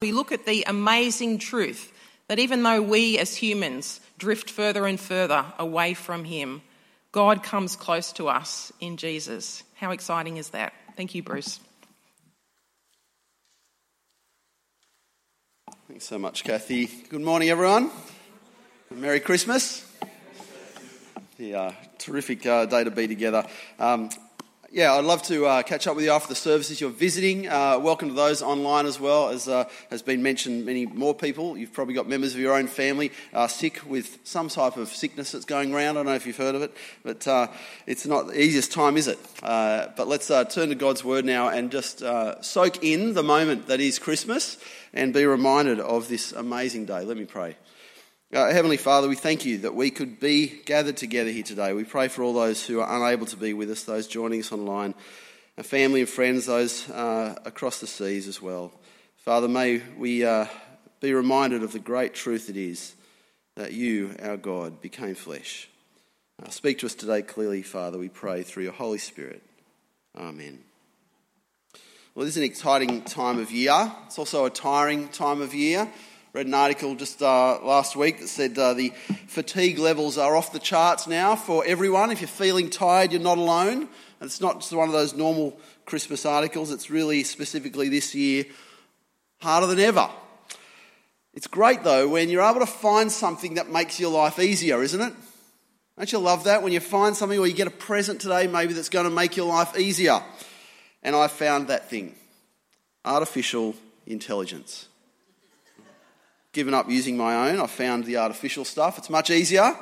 we look at the amazing truth that even though we as humans drift further and further away from Him, God comes close to us in Jesus. How exciting is that? Thank you, Bruce. Thanks so much, Kathy. Good morning, everyone. Merry Christmas. Yeah, terrific uh, day to be together. Um, yeah, I'd love to uh, catch up with you after the services you're visiting. Uh, welcome to those online as well. As uh, has been mentioned, many more people. You've probably got members of your own family uh, sick with some type of sickness that's going around. I don't know if you've heard of it, but uh, it's not the easiest time, is it? Uh, but let's turn to God's Word now and just soak in the moment that is Christmas and be reminded of this amazing day. Let me pray. Uh, Heavenly Father, we thank you that we could be gathered together here today. We pray for all those who are unable to be with us, those joining us online, and family and friends, those uh, across the seas as well. Father, may we uh, be reminded of the great truth it is that you, our God, became flesh. Uh, speak to us today clearly, Father, we pray through your Holy Spirit. Amen. Well, this is an exciting time of year. It's also a tiring time of year read an article just uh, last week that said uh, the fatigue levels are off the charts now for everyone. If you're feeling tired, you're not alone. And it's not just one of those normal Christmas articles, it's really specifically this year harder than ever. It's great though when you're able to find something that makes your life easier, isn't it? Don't you love that? When you find something or you get a present today, maybe that's going to make your life easier. And I found that thing artificial intelligence given up using my own. I found the artificial stuff. It's much easier.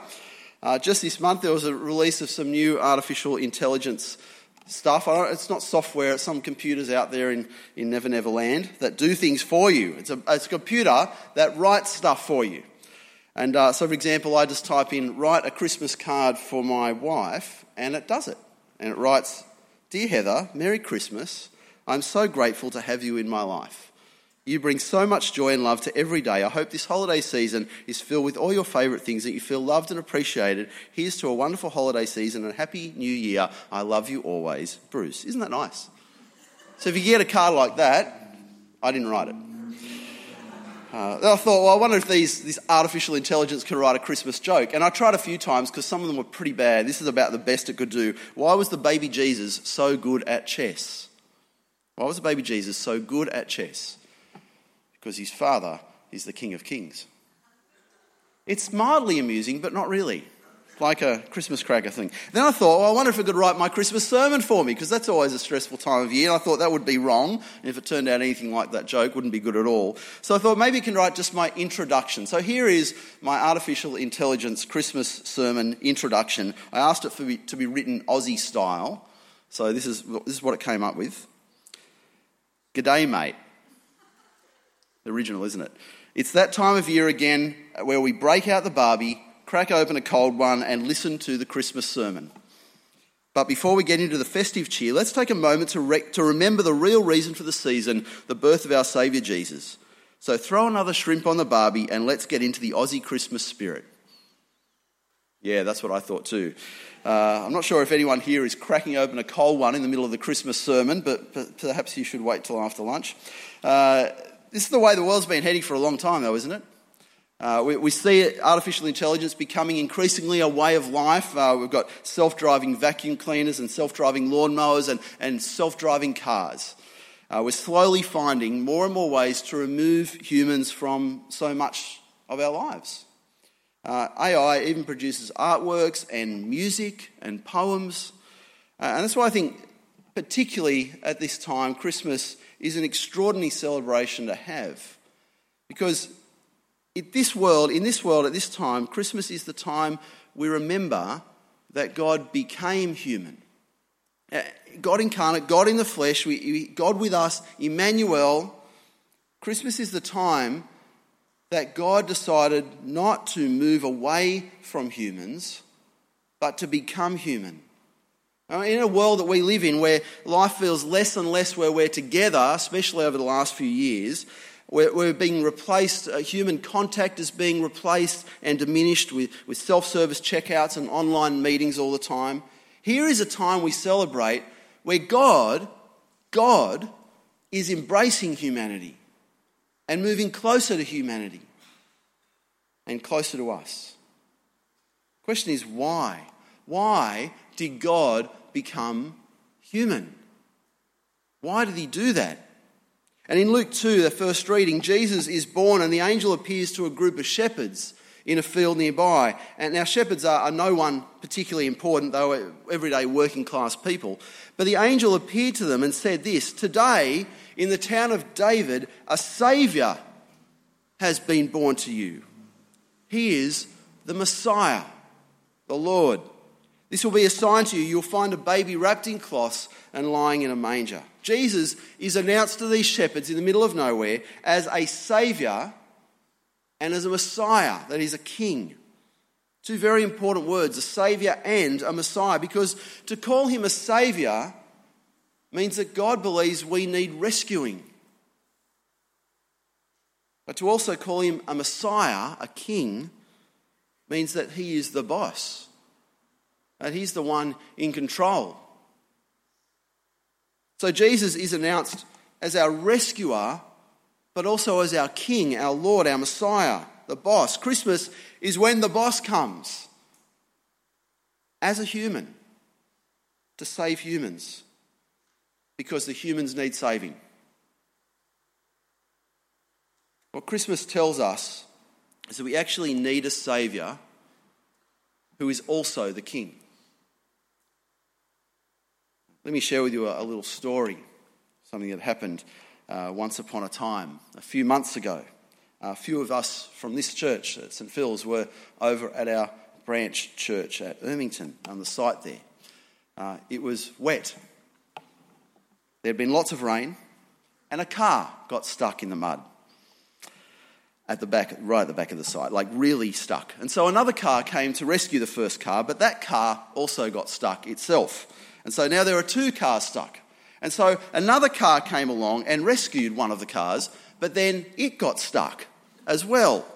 Uh, just this month, there was a release of some new artificial intelligence stuff. It's not software, it's some computers out there in, in Never Never Land that do things for you. It's a, it's a computer that writes stuff for you. And uh, so, for example, I just type in, write a Christmas card for my wife, and it does it. And it writes, Dear Heather, Merry Christmas. I'm so grateful to have you in my life. You bring so much joy and love to every day. I hope this holiday season is filled with all your favourite things that you feel loved and appreciated. Here's to a wonderful holiday season and a happy new year. I love you always, Bruce. Isn't that nice? So if you get a card like that, I didn't write it. Uh, I thought, well, I wonder if these, this artificial intelligence could write a Christmas joke. And I tried a few times because some of them were pretty bad. This is about the best it could do. Why was the baby Jesus so good at chess? Why was the baby Jesus so good at chess? Because his father is the King of Kings. It's mildly amusing, but not really. Like a Christmas cracker thing. Then I thought, well, I wonder if I could write my Christmas sermon for me, because that's always a stressful time of year. And I thought that would be wrong. And if it turned out anything like that joke, wouldn't be good at all. So I thought maybe you can write just my introduction. So here is my artificial intelligence Christmas sermon introduction. I asked it for to be written Aussie style. So this is, this is what it came up with. G'day, mate original, isn't it? It's that time of year again where we break out the Barbie, crack open a cold one, and listen to the Christmas sermon. But before we get into the festive cheer, let's take a moment to, re- to remember the real reason for the season, the birth of our Saviour Jesus. So throw another shrimp on the Barbie and let's get into the Aussie Christmas spirit. Yeah, that's what I thought too. Uh, I'm not sure if anyone here is cracking open a cold one in the middle of the Christmas sermon, but, perhaps you should wait till after lunch. Uh, this is the way the world's been heading for a long time, though, isn't it? Uh, we, we, see artificial intelligence becoming increasingly a way of life. Uh, we've got self driving vacuum cleaners and self driving lawnmowers and, and self driving cars. Uh, we're slowly finding more and more ways to remove humans from so much of our lives. Uh, AI even produces artworks and music and poems. Uh, and that's why I think, particularly at this time, Christmas is an extraordinary celebration to have. Because in this world, in this world at this time, Christmas is the time we remember that God became human. Uh, God incarnate, God in the flesh, God with us, Emmanuel. Christmas is the time that God decided not to move away from humans, but to become human. In a world that we live in where life feels less and less where we're together, especially over the last few years, we're, being replaced, uh, human contact is being replaced and diminished with, with self service checkouts and online meetings all the time. Here is a time we celebrate where God, God, is embracing humanity. and moving closer to humanity and closer to us. The question is why? Why did God become human? Why did he do that? And in Luke 2, the first reading, Jesus is born and the angel appears to a group of shepherds in a field nearby. And now, shepherds are, are no one particularly important, though everyday working class people. But the angel appeared to them and said this Today, in the town of David, a Saviour has been born to you. He is the Messiah, the Lord. This will be a sign to you. You'll find a baby wrapped in cloths and lying in a manger. Jesus is announced to these shepherds in the middle of nowhere as a Saviour and as a Messiah, that he's a king. Two very important words, a Saviour and a Messiah, because to call him a Saviour means that God believes we need rescuing. But to also call him a Messiah, a king, means that he is the boss, that he's the one in control. So Jesus is announced as our rescuer, but also as our king, our Lord, our Messiah, the boss. Christmas is when the boss comes as a human to save humans because the humans need saving. What Christmas tells us is that we actually need a Saviour who is also the King. Let me share with you a, a little story, something that happened uh, once upon a time, a few months ago. A few of us from this church at St Phil's were over at our branch church at Ermington on the site there. Uh, it was wet. There had been lots of rain, and a car got stuck in the mud at the back, right at the back of the site, like really stuck. And so another car came to rescue the first car, but that car also got stuck itself. And so now there are two cars stuck. And so another car came along and rescued one of the cars, but then it got stuck as well.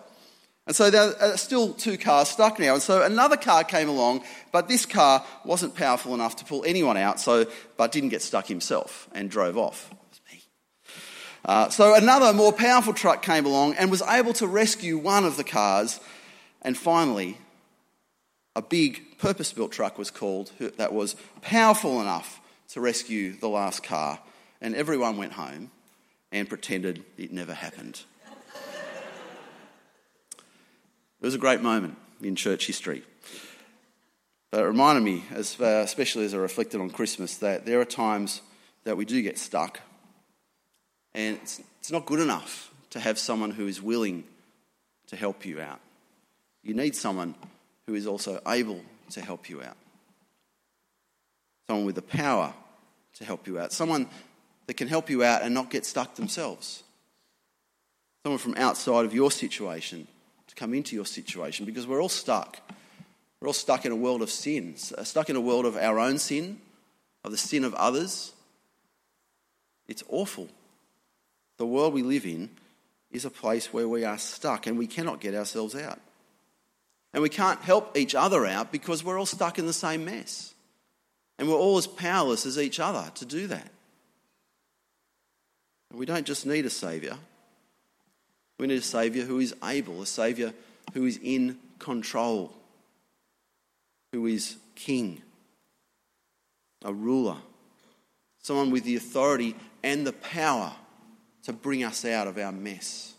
And so there are still two cars stuck now. And so another car came along, but this car wasn't powerful enough to pull anyone out, so, but didn't get stuck himself and drove off. Uh, so another more powerful truck came along and was able to rescue one of the cars. And finally, a big purpose built truck was called that was powerful enough to rescue the last car. And everyone went home and pretended it never happened. it was a great moment in church history. But it reminded me, uh, especially as I reflected on Christmas, that there are times that we do get stuck. And it's, it's not good enough to have someone who is willing to help you out. You need someone who is also able to help you out. Someone with the power to help you out. Someone that can help you out and not get stuck themselves. Someone from outside of your situation to come into your situation because we're all stuck. We're all stuck in a world of sin, uh, stuck in a world of our own sin, of the sin of others. It's awful. The world we live in is a place where we are stuck and we cannot get ourselves out. And we can't help each other out because we're all stuck in the same mess. And we're all as powerless as each other to do that. We don't just need a Saviour. We need a Saviour who is able, a Saviour who is in control, who is King, a ruler, someone with the authority and the power to bring us out of our mess.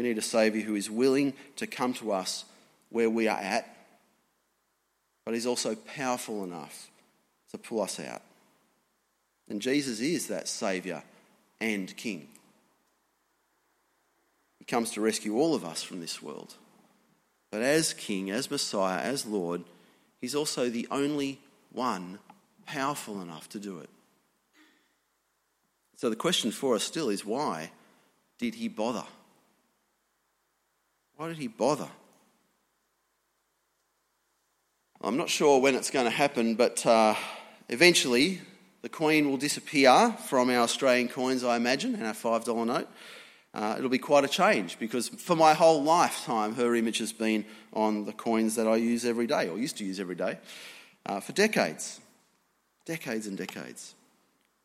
We need a Saviour who is willing to come to us where we are at, but He's also powerful enough to pull us out. And Jesus is that Saviour and King. He comes to rescue all of us from this world. But as King, as Messiah, as Lord, He's also the only one powerful enough to do it. So the question for us still is why did He bother? Why did he bother? I'm not sure when it's going to happen, but uh, eventually the Queen will disappear from our Australian coins, I imagine, and our $5 note. Uh, it'll be quite a change because for my whole lifetime, her image has been on the coins that I use every day, or used to use every day, uh, for decades. Decades and decades.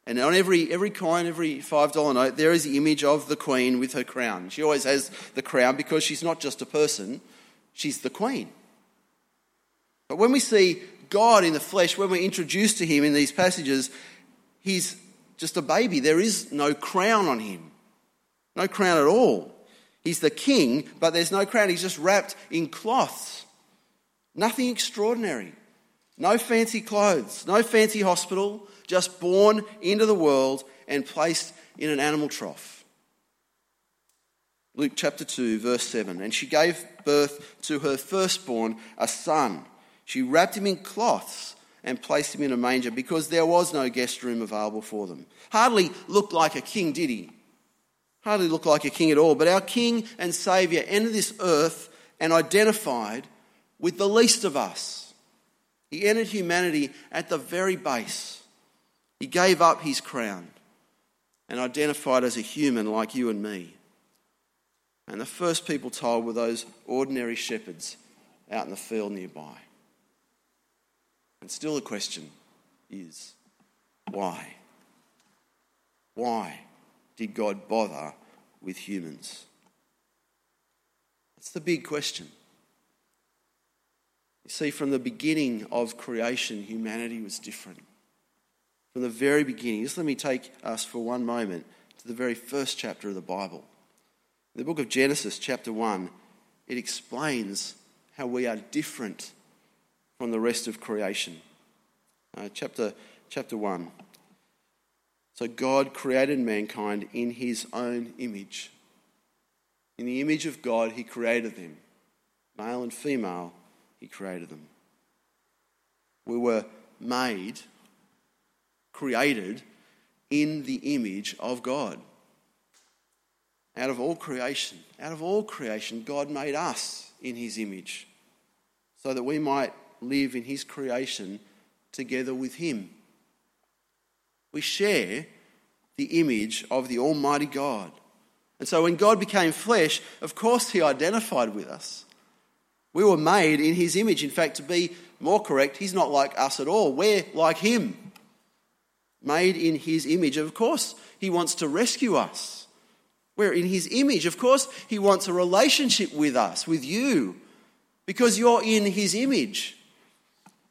And on every, every coin, every $5 note, there is the image of the queen with her crown. She always has the crown because she's not just a person, she's the queen. But when we see God in the flesh, when we're introduced to him in these passages, he's just a baby. There is no crown on him, no crown at all. He's the king, but there's no crown. He's just wrapped in cloths. Nothing extraordinary. No fancy clothes, no fancy hospital, just born into the world and placed in an animal trough. Luke chapter 2, verse 7. And she gave birth to her firstborn, a son. She wrapped him in cloths and placed him in a manger because there was no guest room available for them. Hardly looked like a king, did he? Hardly looked like a king at all. But our king and saviour entered this earth and identified with the least of us. He entered humanity at the very base. He gave up his crown and identified as a human like you and me. And the first people told were those ordinary shepherds out in the field nearby. And still the question is why? Why did God bother with humans? That's the big question. You see, from the beginning of creation, humanity was different. From the very beginning, just let me take us for one moment to the very first chapter of the Bible. In the book of Genesis, chapter 1, it explains how we are different from the rest of creation. Uh, chapter, chapter 1. So God created mankind in his own image. In the image of God, he created them. Male and female, he created them. We were made, created in the image of God. Out of all creation, out of all creation, God made us in his image so that we might live in his creation together with him. We share the image of the Almighty God. And so when God became flesh, of course he identified with us. We were made in his image. In fact, to be more correct, he's not like us at all. We're like him. Made in his image. Of course, he wants to rescue us. We're in his image. Of course, he wants a relationship with us, with you, because you're in his image.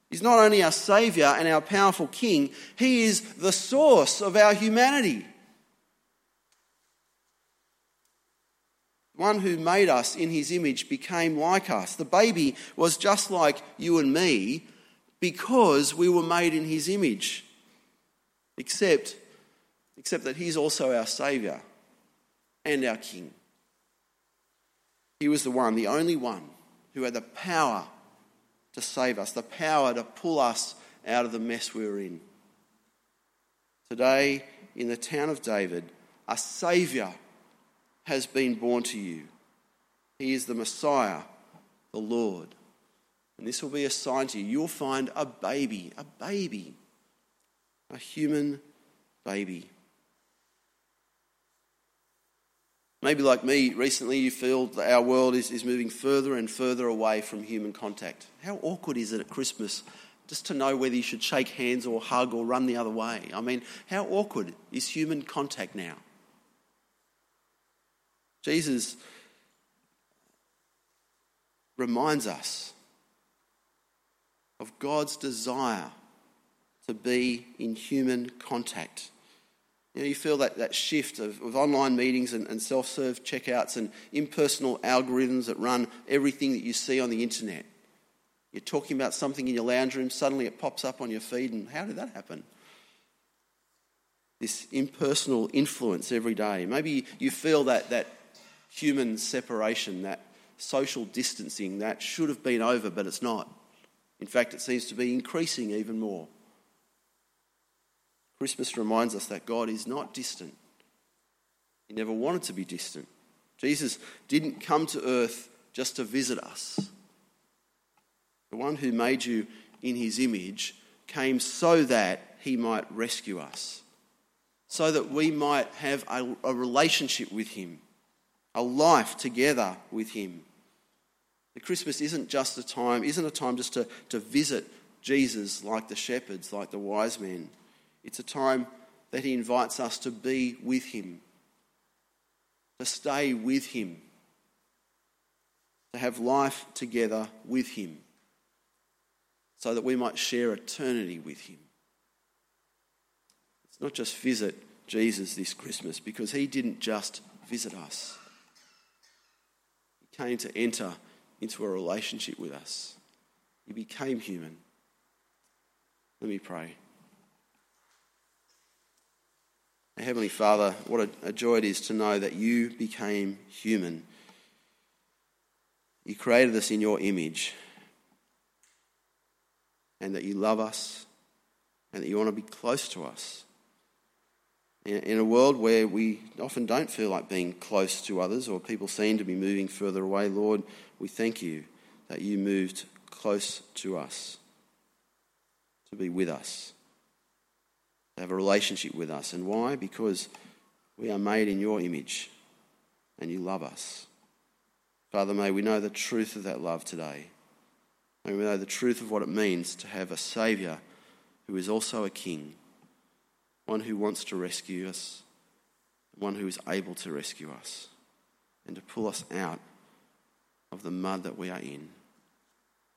He's not only our Saviour and our powerful King, He is the source of our humanity. One who made us in His image became like us. The baby was just like you and me because we were made in His image. Except, except that He's also our Saviour and our King. He was the one, the only one, who had the power to save us, the power to pull us out of the mess we were in. Today, in the town of David, a Saviour has been born to you. He is the Messiah, the Lord. And this will be a sign to you. You'll find a baby, a baby, a human baby. Maybe, like me, recently you feel that our world is, is moving further and further away from human contact. How awkward is it at Christmas just to know whether you should shake hands or hug or run the other way? I mean, how awkward is human contact now? Jesus reminds us of God's desire to be in human contact. You, know, you feel that, that shift of, of online meetings and, and self serve checkouts and impersonal algorithms that run everything that you see on the internet. You're talking about something in your lounge room, suddenly it pops up on your feed, and how did that happen? This impersonal influence every day. Maybe you feel that, that human separation, that social distancing that should have been over, but it's not. In fact, it seems to be increasing even more. Christmas reminds us that God is not distant. He never wanted to be distant. Jesus didn't come to earth just to visit us. The one who made you in his image came so that he might rescue us, so that we might have a, a relationship with him, a life together with him. The Christmas isn't just a time, isn't a time just to, to visit Jesus like the shepherds, like the wise men. It's a time that he invites us to be with him, to stay with him, to have life together with him, so that we might share eternity with him. It's not just visit Jesus this Christmas, because he didn't just visit us, came to enter into a relationship with us. He became human. Let me pray. Heavenly Father, what a, a, joy it is to know that you became human. You created us in your image, and that you love us, and that you want to be close to us. In, a world where we often don't feel like being close to others, or people seem to be moving further away, Lord, we thank you that you moved close to us, to be with us to have a relationship with us. And why? Because we are made in your image and you love us. Father, may we know the truth of that love today. May we know the truth of what it means to have a Saviour who is also a King, one who wants to rescue us, one who is able to rescue us, and to pull us out of the mud that we are in,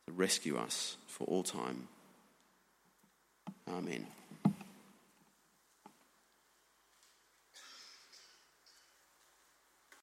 to rescue us for all time. Amen.